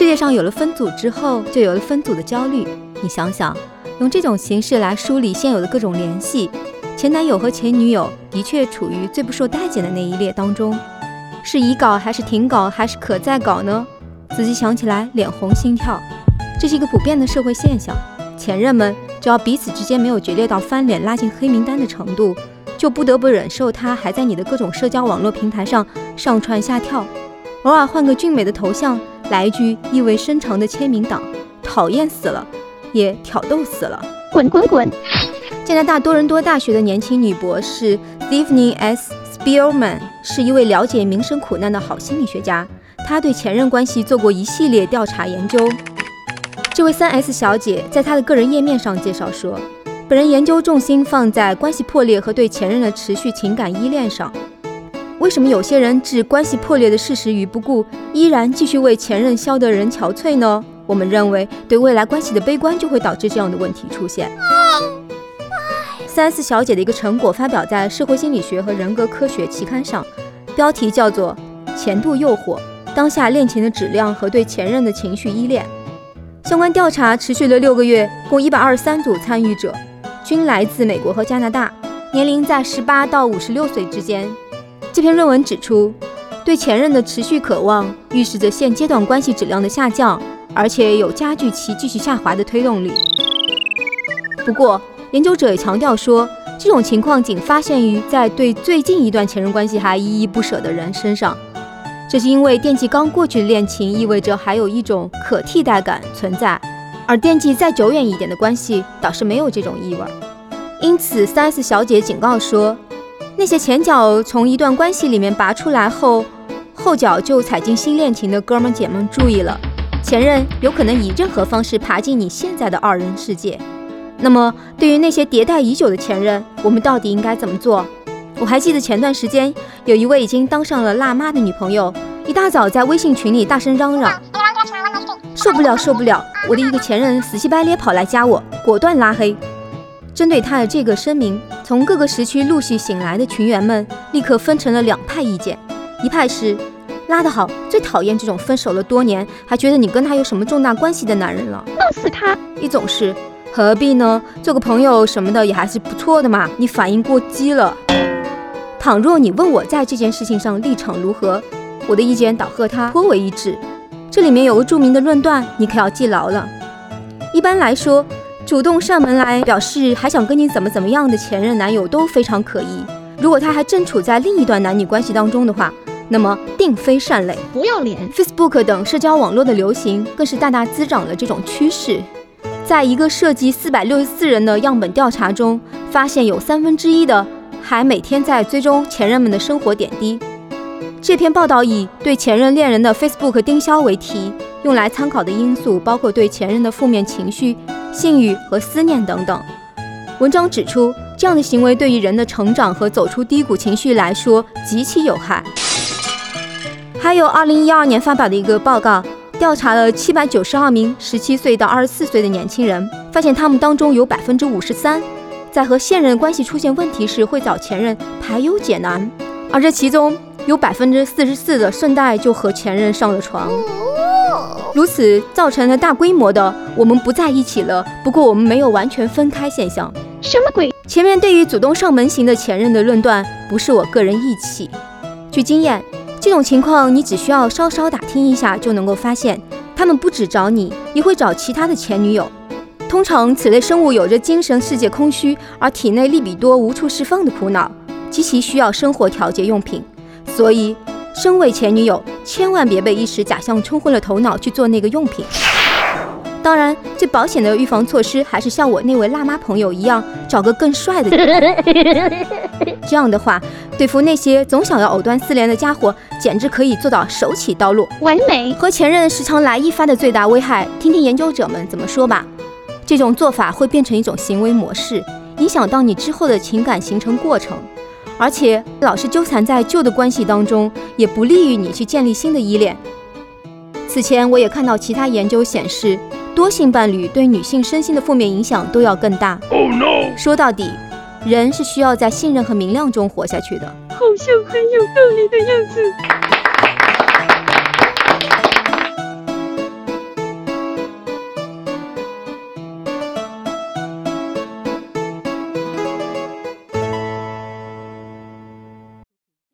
世界上有了分组之后，就有了分组的焦虑。你想想，用这种形式来梳理现有的各种联系，前男友和前女友的确处于最不受待见的那一列当中。是已搞还是停搞还是可再搞呢？仔细想起来，脸红心跳。这是一个普遍的社会现象。前任们只要彼此之间没有决裂到翻脸、拉进黑名单的程度，就不得不忍受他还在你的各种社交网络平台上上蹿下跳，偶尔换个俊美的头像，来一句意味深长的签名档，讨厌死了，也挑逗死了。滚滚滚！加拿大多伦多大学的年轻女博士 Stephanie S. Spielman 是一位了解民生苦难的好心理学家，她对前任关系做过一系列调查研究。这位三 S 小姐在她的个人页面上介绍说，本人研究重心放在关系破裂和对前任的持续情感依恋上。为什么有些人置关系破裂的事实于不顾，依然继续为前任消得人憔悴呢？我们认为，对未来关系的悲观就会导致这样的问题出现。三四小姐的一个成果发表在《社会心理学和人格科学》期刊上，标题叫做《前度诱惑：当下恋情的质量和对前任的情绪依恋》。相关调查持续了六个月，共一百二十三组参与者，均来自美国和加拿大，年龄在十八到五十六岁之间。这篇论文指出，对前任的持续渴望预示着现阶段关系质量的下降，而且有加剧其继续下滑的推动力。不过，研究者也强调说，这种情况仅发现于在对最近一段前任关系还依依不舍的人身上。这是因为惦记刚过去的恋情，意味着还有一种可替代感存在，而惦记再久远一点的关系，倒是没有这种意味。因此，三 S 小姐警告说，那些前脚从一段关系里面拔出来后，后脚就踩进新恋情的哥们姐们注意了，前任有可能以任何方式爬进你现在的二人世界。那么，对于那些迭代已久的前任，我们到底应该怎么做？我还记得前段时间，有一位已经当上了辣妈的女朋友，一大早在微信群里大声嚷嚷：“受不了，受不了！我的一个前任死乞白咧跑来加我，果断拉黑。”针对她的这个声明，从各个时区陆续醒来的群员们立刻分成了两派意见：一派是拉得好，最讨厌这种分手了多年还觉得你跟他有什么重大关系的男人了；弄死他！一种是何必呢？做个朋友什么的也还是不错的嘛。你反应过激了。倘若你问我在这件事情上立场如何，我的意见倒和他颇为一致。这里面有个著名的论断，你可要记牢了。一般来说，主动上门来表示还想跟你怎么怎么样的前任男友都非常可疑。如果他还正处在另一段男女关系当中的话，那么定非善类。不要脸！Facebook 等社交网络的流行，更是大大滋长了这种趋势。在一个涉及四百六十四人的样本调查中，发现有三分之一的。还每天在追踪前任们的生活点滴。这篇报道以对前任恋人的 Facebook 盯梢为题，用来参考的因素包括对前任的负面情绪、性欲和思念等等。文章指出，这样的行为对于人的成长和走出低谷情绪来说极其有害。还有2012年发表的一个报告，调查了792名17岁到24岁的年轻人，发现他们当中有53%。在和现任关系出现问题时，会找前任排忧解难，而这其中有百分之四十四的顺带就和前任上了床，如此造成了大规模的我们不在一起了，不过我们没有完全分开现象。什么鬼？前面对于主动上门型的前任的论断，不是我个人意气。据经验，这种情况你只需要稍稍打听一下就能够发现，他们不止找你，也会找其他的前女友。通常，此类生物有着精神世界空虚，而体内利比多无处释放的苦恼，极其需要生活调节用品。所以，身为前女友，千万别被一时假象冲昏了头脑去做那个用品。当然，最保险的预防措施还是像我那位辣妈朋友一样，找个更帅的。这样的话，对付那些总想要藕断丝连的家伙，简直可以做到手起刀落。完美。和前任时常来一发的最大危害，听听研究者们怎么说吧。这种做法会变成一种行为模式，影响到你之后的情感形成过程，而且老是纠缠在旧的关系当中，也不利于你去建立新的依恋。此前我也看到其他研究显示，多性伴侣对女性身心的负面影响都要更大。说到底，人是需要在信任和明亮中活下去的。好像很有道理的样子。